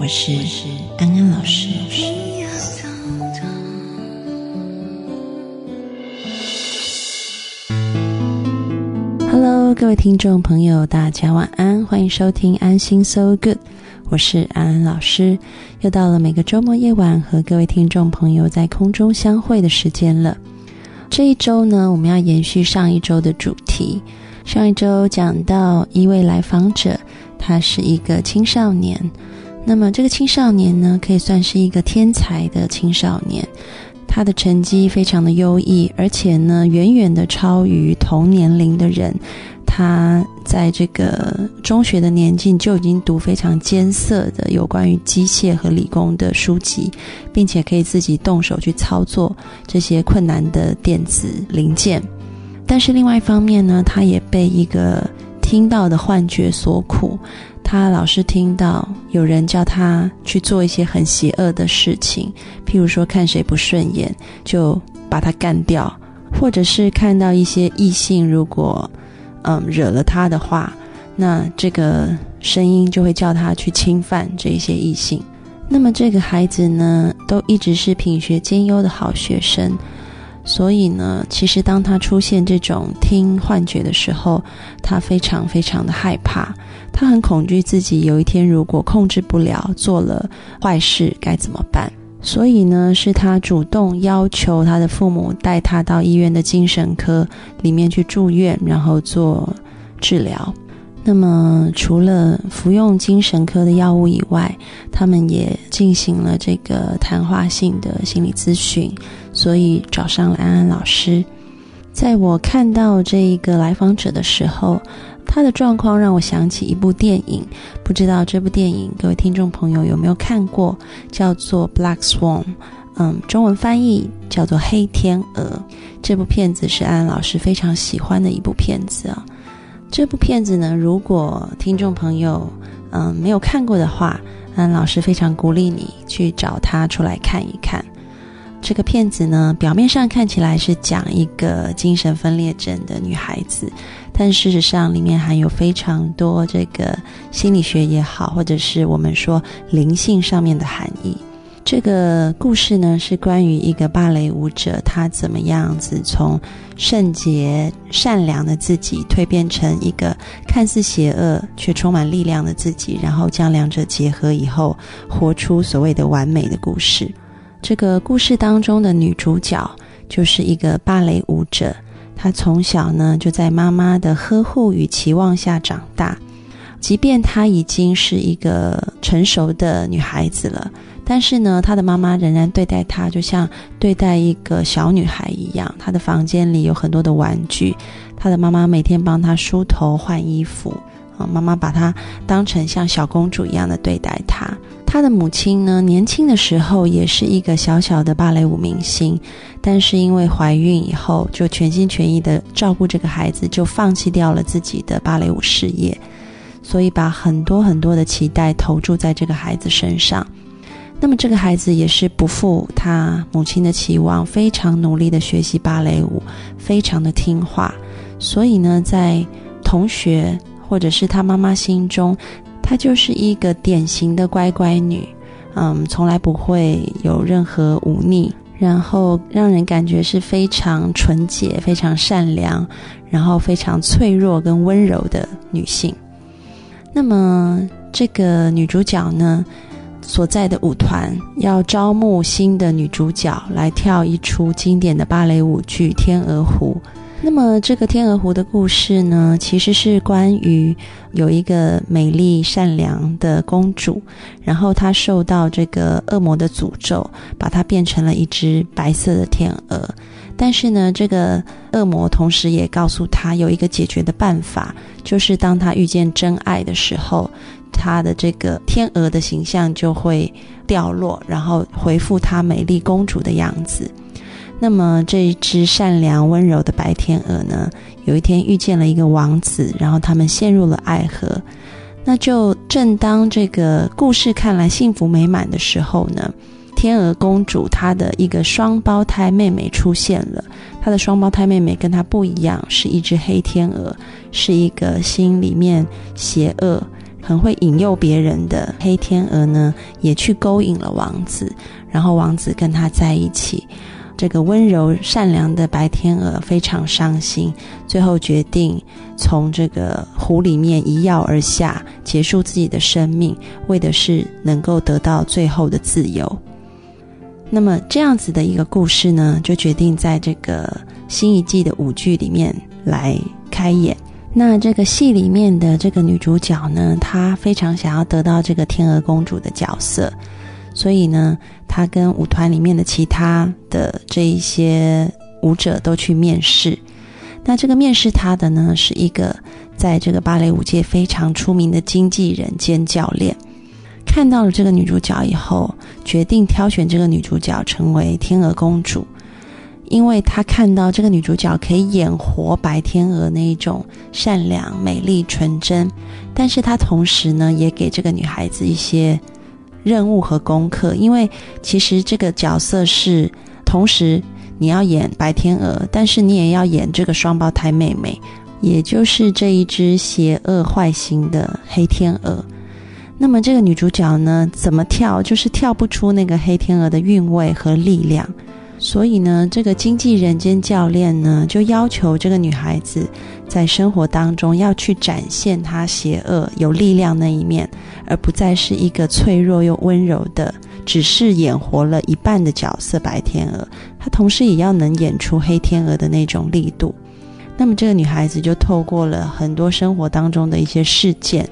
我是安安老师。Hello，各位听众朋友，大家晚安，欢迎收听安心 So Good，我是安安老师。又到了每个周末夜晚和各位听众朋友在空中相会的时间了。这一周呢，我们要延续上一周的主题。上一周讲到一位来访者。他是一个青少年，那么这个青少年呢，可以算是一个天才的青少年。他的成绩非常的优异，而且呢，远远的超于同年龄的人。他在这个中学的年纪就已经读非常艰涩的有关于机械和理工的书籍，并且可以自己动手去操作这些困难的电子零件。但是另外一方面呢，他也被一个听到的幻觉所苦，他老是听到有人叫他去做一些很邪恶的事情，譬如说看谁不顺眼就把他干掉，或者是看到一些异性如果嗯惹了他的话，那这个声音就会叫他去侵犯这些异性。那么这个孩子呢，都一直是品学兼优的好学生。所以呢，其实当他出现这种听幻觉的时候，他非常非常的害怕，他很恐惧自己有一天如果控制不了做了坏事该怎么办。所以呢，是他主动要求他的父母带他到医院的精神科里面去住院，然后做治疗。那么，除了服用精神科的药物以外，他们也进行了这个谈话性的心理咨询，所以找上了安安老师。在我看到这一个来访者的时候，他的状况让我想起一部电影，不知道这部电影各位听众朋友有没有看过？叫做《Black Swan》，嗯，中文翻译叫做《黑天鹅》。这部片子是安安老师非常喜欢的一部片子啊。这部片子呢，如果听众朋友嗯没有看过的话，安，老师非常鼓励你去找他出来看一看。这个片子呢，表面上看起来是讲一个精神分裂症的女孩子，但事实上里面含有非常多这个心理学也好，或者是我们说灵性上面的含义。这个故事呢，是关于一个芭蕾舞者，她怎么样子从圣洁、善良的自己蜕变成一个看似邪恶却充满力量的自己，然后将两者结合以后，活出所谓的完美的故事。这个故事当中的女主角就是一个芭蕾舞者，她从小呢就在妈妈的呵护与期望下长大，即便她已经是一个成熟的女孩子了。但是呢，她的妈妈仍然对待她就像对待一个小女孩一样。她的房间里有很多的玩具，她的妈妈每天帮她梳头、换衣服，啊，妈妈把她当成像小公主一样的对待她。他的母亲呢，年轻的时候也是一个小小的芭蕾舞明星，但是因为怀孕以后，就全心全意的照顾这个孩子，就放弃掉了自己的芭蕾舞事业，所以把很多很多的期待投注在这个孩子身上。那么这个孩子也是不负他母亲的期望，非常努力的学习芭蕾舞，非常的听话。所以呢，在同学或者是他妈妈心中，她就是一个典型的乖乖女，嗯，从来不会有任何忤逆，然后让人感觉是非常纯洁、非常善良，然后非常脆弱跟温柔的女性。那么这个女主角呢？所在的舞团要招募新的女主角来跳一出经典的芭蕾舞剧《天鹅湖》。那么，这个《天鹅湖》的故事呢，其实是关于有一个美丽善良的公主，然后她受到这个恶魔的诅咒，把她变成了一只白色的天鹅。但是呢，这个恶魔同时也告诉她有一个解决的办法，就是当她遇见真爱的时候。她的这个天鹅的形象就会掉落，然后回复她美丽公主的样子。那么这一只善良温柔的白天鹅呢，有一天遇见了一个王子，然后他们陷入了爱河。那就正当这个故事看来幸福美满的时候呢，天鹅公主她的一个双胞胎妹妹出现了。她的双胞胎妹妹跟她不一样，是一只黑天鹅，是一个心里面邪恶、很会引诱别人的黑天鹅呢，也去勾引了王子，然后王子跟她在一起。这个温柔善良的白天鹅非常伤心，最后决定从这个湖里面一跃而下，结束自己的生命，为的是能够得到最后的自由。那么这样子的一个故事呢，就决定在这个新一季的舞剧里面来开演。那这个戏里面的这个女主角呢，她非常想要得到这个天鹅公主的角色。所以呢，他跟舞团里面的其他的这一些舞者都去面试。那这个面试他的呢，是一个在这个芭蕾舞界非常出名的经纪人兼教练。看到了这个女主角以后，决定挑选这个女主角成为天鹅公主，因为他看到这个女主角可以演活白天鹅那一种善良、美丽、纯真，但是他同时呢，也给这个女孩子一些。任务和功课，因为其实这个角色是同时你要演白天鹅，但是你也要演这个双胞胎妹妹，也就是这一只邪恶坏心的黑天鹅。那么这个女主角呢，怎么跳就是跳不出那个黑天鹅的韵味和力量。所以呢，这个经纪人兼教练呢，就要求这个女孩子在生活当中要去展现她邪恶、有力量那一面，而不再是一个脆弱又温柔的，只是演活了一半的角色白天鹅。她同时也要能演出黑天鹅的那种力度。那么，这个女孩子就透过了很多生活当中的一些事件，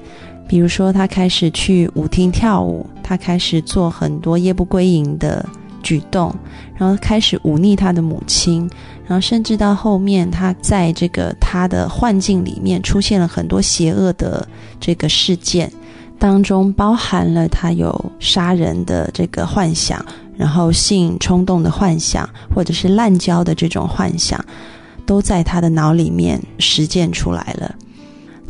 比如说她开始去舞厅跳舞，她开始做很多夜不归营的。举动，然后开始忤逆他的母亲，然后甚至到后面，他在这个他的幻境里面出现了很多邪恶的这个事件，当中包含了他有杀人的这个幻想，然后性冲动的幻想，或者是滥交的这种幻想，都在他的脑里面实践出来了。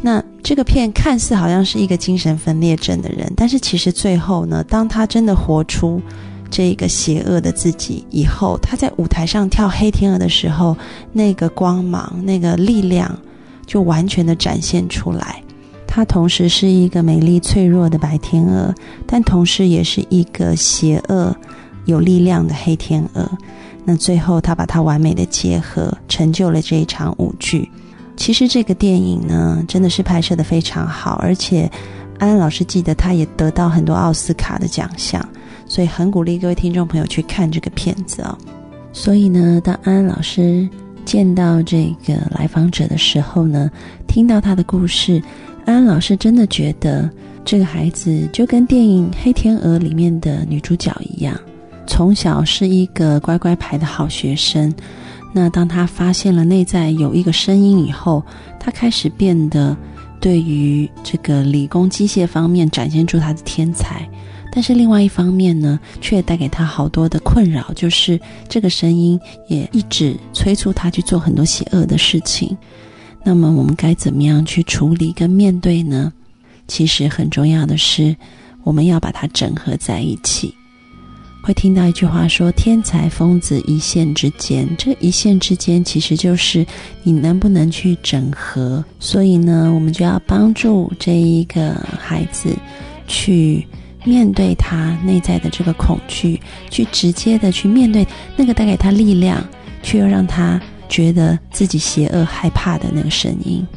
那这个片看似好像是一个精神分裂症的人，但是其实最后呢，当他真的活出。这个邪恶的自己，以后他在舞台上跳黑天鹅的时候，那个光芒、那个力量就完全的展现出来。他同时是一个美丽脆弱的白天鹅，但同时也是一个邪恶有力量的黑天鹅。那最后他把它完美的结合，成就了这一场舞剧。其实这个电影呢，真的是拍摄的非常好，而且安安老师记得他也得到很多奥斯卡的奖项。所以很鼓励各位听众朋友去看这个片子哦。所以呢，当安安老师见到这个来访者的时候呢，听到他的故事，安安老师真的觉得这个孩子就跟电影《黑天鹅》里面的女主角一样，从小是一个乖乖牌的好学生。那当他发现了内在有一个声音以后，他开始变得对于这个理工机械方面展现出他的天才。但是另外一方面呢，却带给他好多的困扰，就是这个声音也一直催促他去做很多邪恶的事情。那么我们该怎么样去处理跟面对呢？其实很重要的是，我们要把它整合在一起。会听到一句话说：“天才疯子一线之间。”这一线之间，其实就是你能不能去整合。所以呢，我们就要帮助这一个孩子去。面对他内在的这个恐惧，去直接的去面对那个带给他力量，却又让他觉得自己邪恶害怕的那个声音。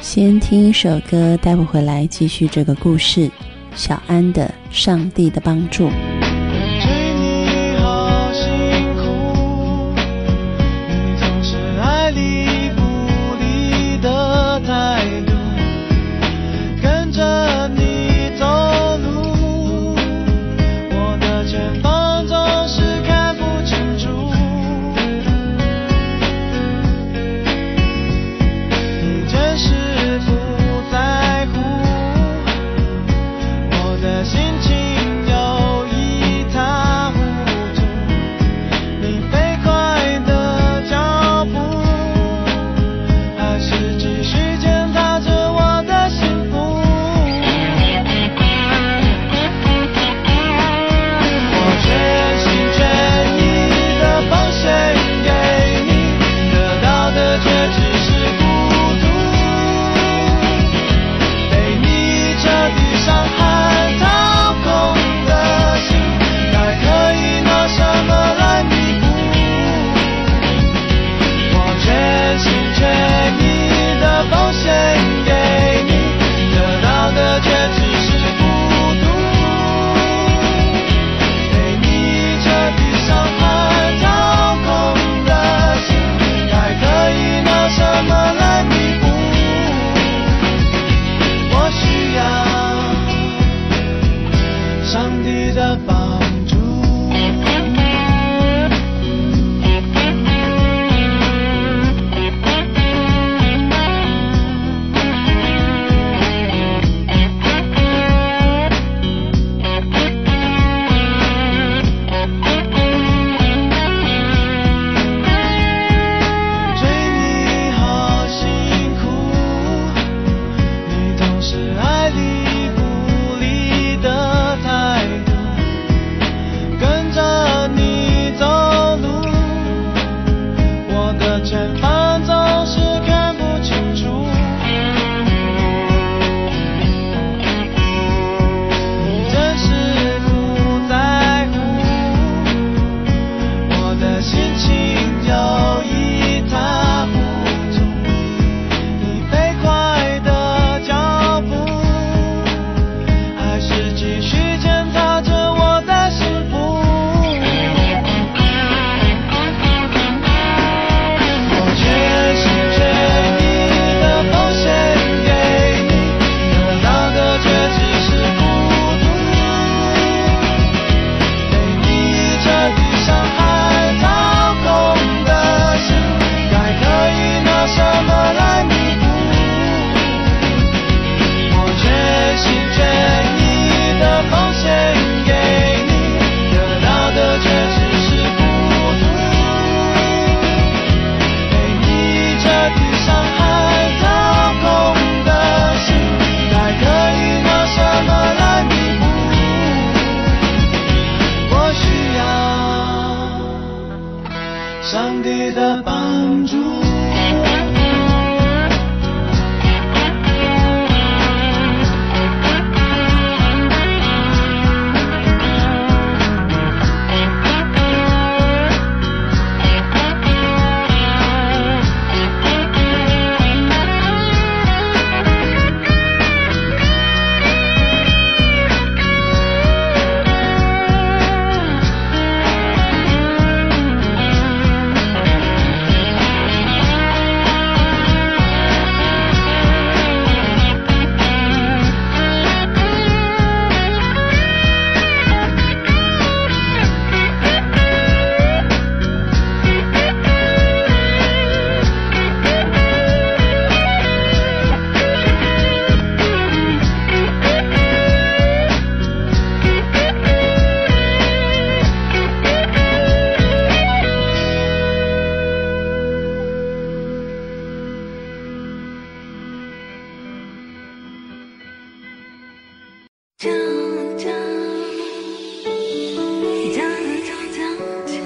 先听一首歌，待会回来继续这个故事。小安的《上帝的帮助》。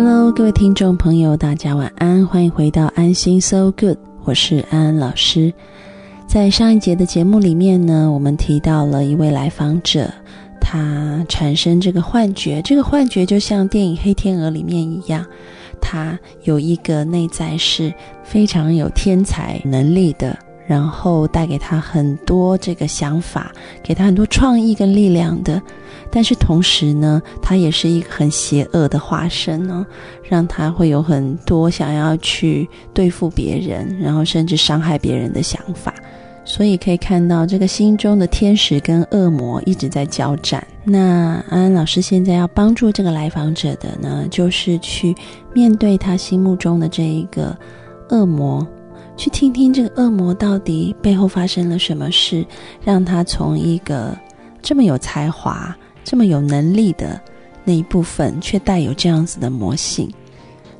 Hello，各位听众朋友，大家晚安，欢迎回到安心 So Good，我是安安老师。在上一节的节目里面呢，我们提到了一位来访者，他产生这个幻觉，这个幻觉就像电影《黑天鹅》里面一样，他有一个内在是非常有天才能力的。然后带给他很多这个想法，给他很多创意跟力量的，但是同时呢，他也是一个很邪恶的化身呢，让他会有很多想要去对付别人，然后甚至伤害别人的想法。所以可以看到，这个心中的天使跟恶魔一直在交战。那安安老师现在要帮助这个来访者的呢，就是去面对他心目中的这一个恶魔。去听听这个恶魔到底背后发生了什么事，让他从一个这么有才华、这么有能力的那一部分，却带有这样子的魔性。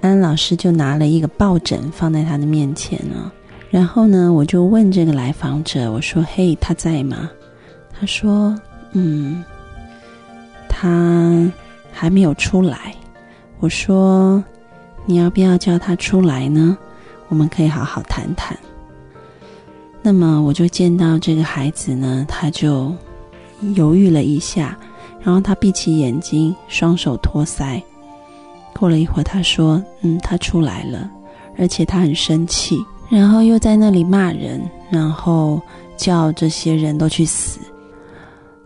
安老师就拿了一个抱枕放在他的面前呢，然后呢，我就问这个来访者，我说：“嘿，他在吗？”他说：“嗯，他还没有出来。”我说：“你要不要叫他出来呢？”我们可以好好谈谈。那么，我就见到这个孩子呢，他就犹豫了一下，然后他闭起眼睛，双手托腮。过了一会儿，他说：“嗯，他出来了，而且他很生气，然后又在那里骂人，然后叫这些人都去死。”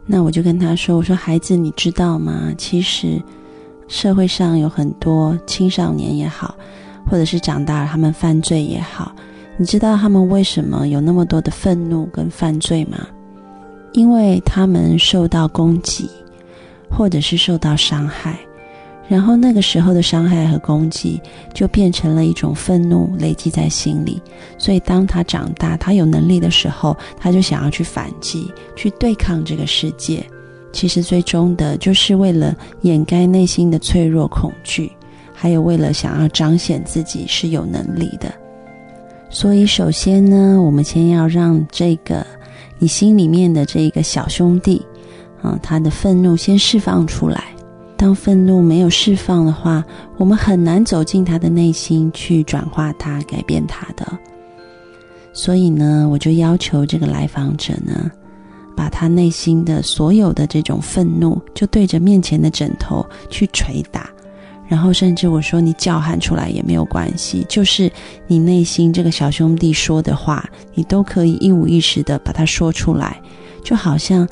那我就跟他说：“我说孩子，你知道吗？其实社会上有很多青少年也好，或者是长大了他们犯罪也好，你知道他们为什么有那么多的愤怒跟犯罪吗？因为他们受到攻击，或者是受到伤害。”然后那个时候的伤害和攻击，就变成了一种愤怒累积在心里。所以当他长大，他有能力的时候，他就想要去反击，去对抗这个世界。其实最终的，就是为了掩盖内心的脆弱、恐惧，还有为了想要彰显自己是有能力的。所以首先呢，我们先要让这个你心里面的这一个小兄弟，啊，他的愤怒先释放出来。当愤怒没有释放的话，我们很难走进他的内心去转化他、改变他的。所以呢，我就要求这个来访者呢，把他内心的所有的这种愤怒，就对着面前的枕头去捶打，然后甚至我说你叫喊出来也没有关系，就是你内心这个小兄弟说的话，你都可以一五一十的把它说出来，就好像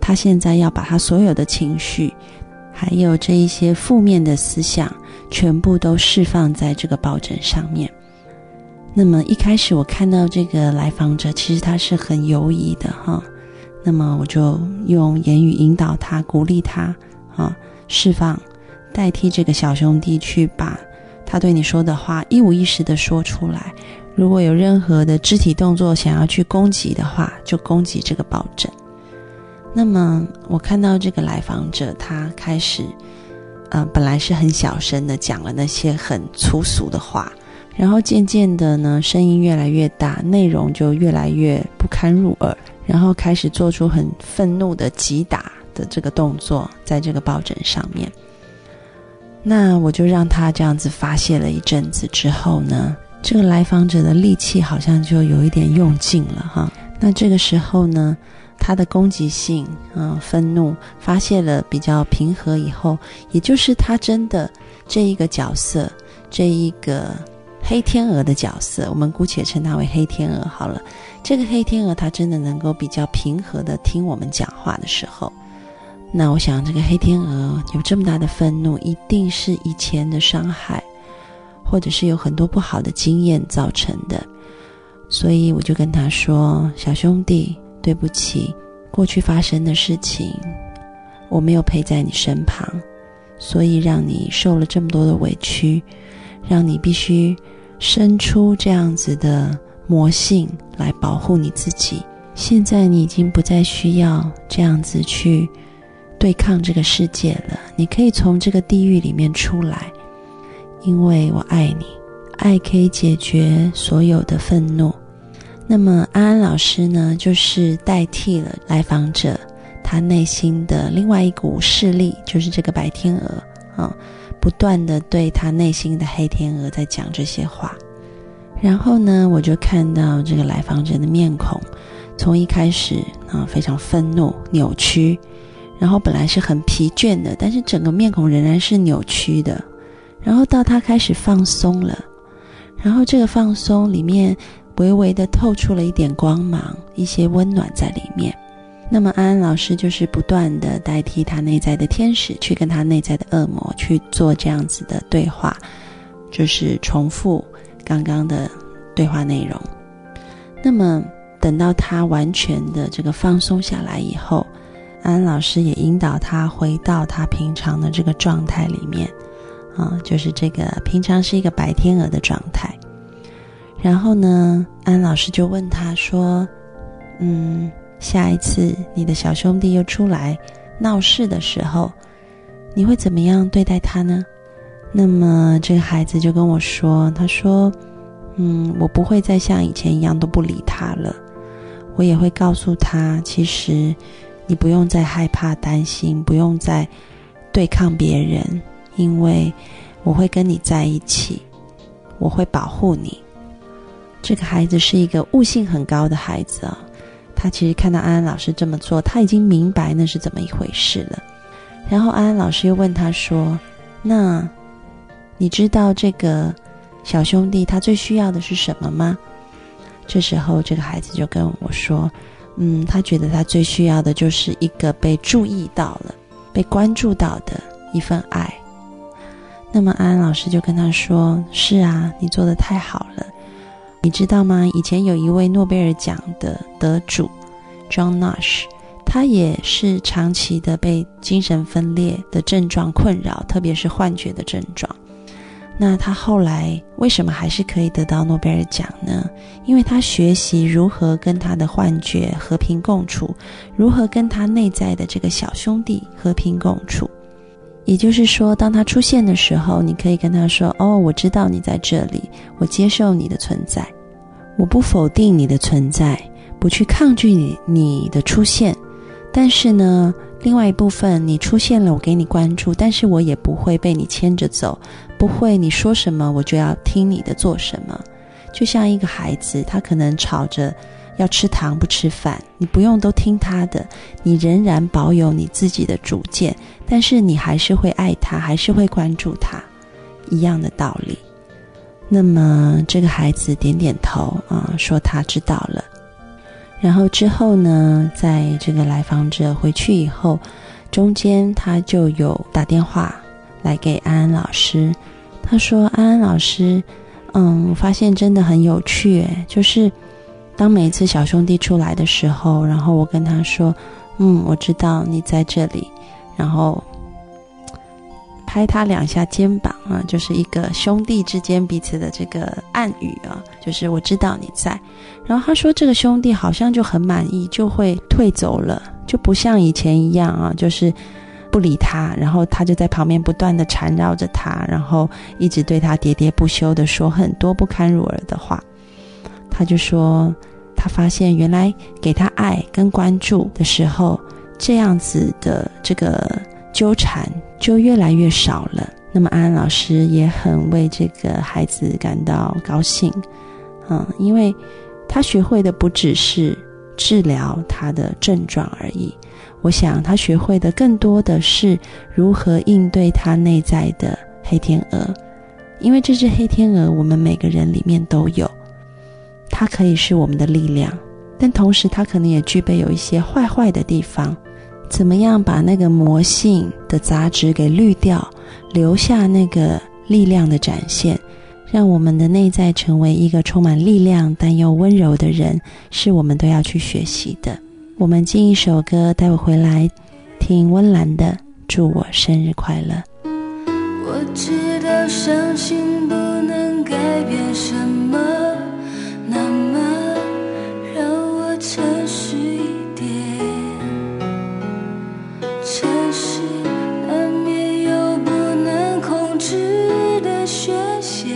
他现在要把他所有的情绪。还有这一些负面的思想，全部都释放在这个抱枕上面。那么一开始我看到这个来访者，其实他是很犹疑的哈。那么我就用言语引导他，鼓励他啊，释放，代替这个小兄弟去把他对你说的话一五一十的说出来。如果有任何的肢体动作想要去攻击的话，就攻击这个抱枕。那么，我看到这个来访者，他开始，呃，本来是很小声的讲了那些很粗俗的话，然后渐渐的呢，声音越来越大，内容就越来越不堪入耳，然后开始做出很愤怒的击打的这个动作，在这个抱枕上面。那我就让他这样子发泄了一阵子之后呢，这个来访者的力气好像就有一点用尽了哈。那这个时候呢？他的攻击性，嗯，愤怒发泄了比较平和以后，也就是他真的这一个角色，这一个黑天鹅的角色，我们姑且称他为黑天鹅好了。这个黑天鹅他真的能够比较平和的听我们讲话的时候，那我想这个黑天鹅有这么大的愤怒，一定是以前的伤害，或者是有很多不好的经验造成的。所以我就跟他说：“小兄弟。”对不起，过去发生的事情，我没有陪在你身旁，所以让你受了这么多的委屈，让你必须生出这样子的魔性来保护你自己。现在你已经不再需要这样子去对抗这个世界了，你可以从这个地狱里面出来，因为我爱你，爱可以解决所有的愤怒。那么安安老师呢，就是代替了来访者他内心的另外一股势力，就是这个白天鹅啊，不断的对他内心的黑天鹅在讲这些话。然后呢，我就看到这个来访者的面孔，从一开始啊非常愤怒、扭曲，然后本来是很疲倦的，但是整个面孔仍然是扭曲的。然后到他开始放松了，然后这个放松里面。微微的透出了一点光芒，一些温暖在里面。那么安安老师就是不断的代替他内在的天使，去跟他内在的恶魔去做这样子的对话，就是重复刚刚的对话内容。那么等到他完全的这个放松下来以后，安老师也引导他回到他平常的这个状态里面，啊，就是这个平常是一个白天鹅的状态。然后呢，安老师就问他说：“嗯，下一次你的小兄弟又出来闹事的时候，你会怎么样对待他呢？”那么这个孩子就跟我说：“他说，嗯，我不会再像以前一样都不理他了，我也会告诉他，其实你不用再害怕、担心，不用再对抗别人，因为我会跟你在一起，我会保护你。”这个孩子是一个悟性很高的孩子啊，他其实看到安安老师这么做，他已经明白那是怎么一回事了。然后安安老师又问他说：“那你知道这个小兄弟他最需要的是什么吗？”这时候，这个孩子就跟我说：“嗯，他觉得他最需要的就是一个被注意到了、被关注到的一份爱。”那么安安老师就跟他说：“是啊，你做的太好了。你知道吗？以前有一位诺贝尔奖的得主，John Nash，他也是长期的被精神分裂的症状困扰，特别是幻觉的症状。”那他后来为什么还是可以得到诺贝尔奖呢？因为他学习如何跟他的幻觉和平共处，如何跟他内在的这个小兄弟和平共处。也就是说，当他出现的时候，你可以跟他说：“哦，我知道你在这里，我接受你的存在，我不否定你的存在，不去抗拒你你的出现。但是呢，另外一部分你出现了，我给你关注，但是我也不会被你牵着走。”不会，你说什么我就要听你的做什么，就像一个孩子，他可能吵着要吃糖不吃饭，你不用都听他的，你仍然保有你自己的主见，但是你还是会爱他，还是会关注他，一样的道理。那么这个孩子点点头啊，说他知道了。然后之后呢，在这个来访者回去以后，中间他就有打电话来给安安老师。他说：“安安老师，嗯，我发现真的很有趣，就是当每一次小兄弟出来的时候，然后我跟他说，嗯，我知道你在这里，然后拍他两下肩膀啊，就是一个兄弟之间彼此的这个暗语啊，就是我知道你在。然后他说，这个兄弟好像就很满意，就会退走了，就不像以前一样啊，就是。”不理他，然后他就在旁边不断的缠绕着他，然后一直对他喋喋不休的说很多不堪入耳的话。他就说，他发现原来给他爱跟关注的时候，这样子的这个纠缠就越来越少了。那么安安老师也很为这个孩子感到高兴，嗯，因为他学会的不只是治疗他的症状而已。我想他学会的更多的是如何应对他内在的黑天鹅，因为这只黑天鹅我们每个人里面都有，它可以是我们的力量，但同时它可能也具备有一些坏坏的地方。怎么样把那个魔性的杂质给滤掉，留下那个力量的展现，让我们的内在成为一个充满力量但又温柔的人，是我们都要去学习的。我们进一首歌，待会回来听温岚的《祝我生日快乐》。我知道伤心不能改变什么，那么让我诚实一点。城市难免有不能控制的宣泄，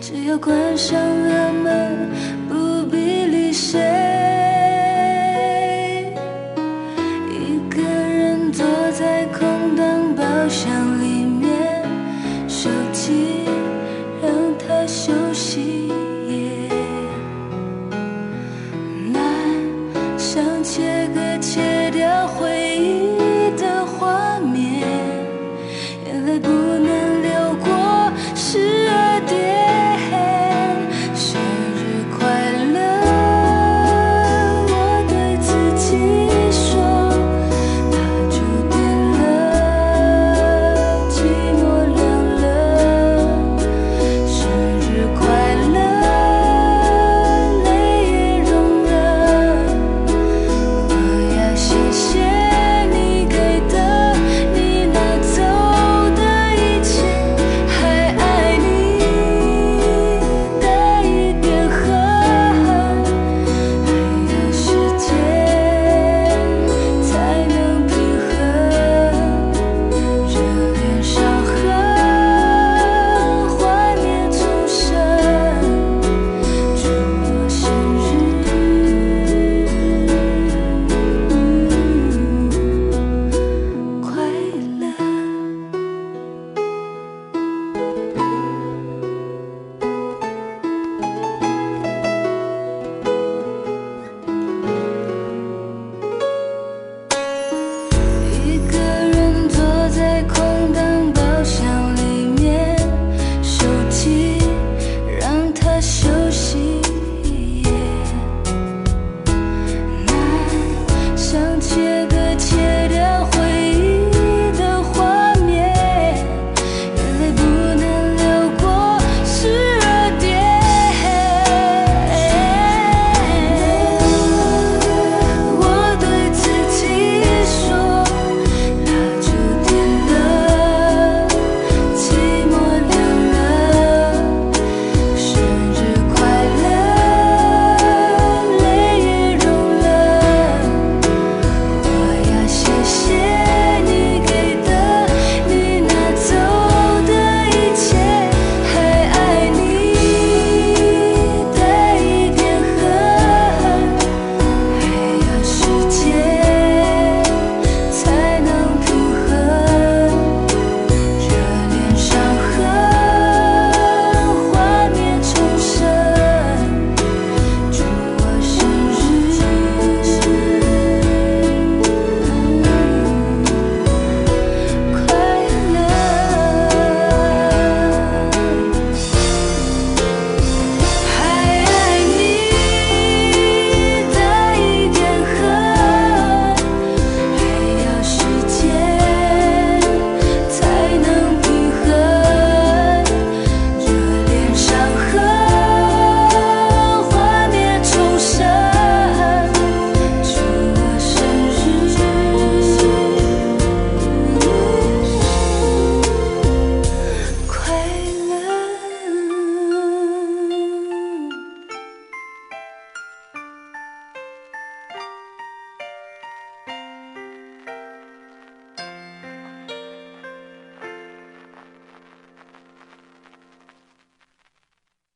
只要关上了门。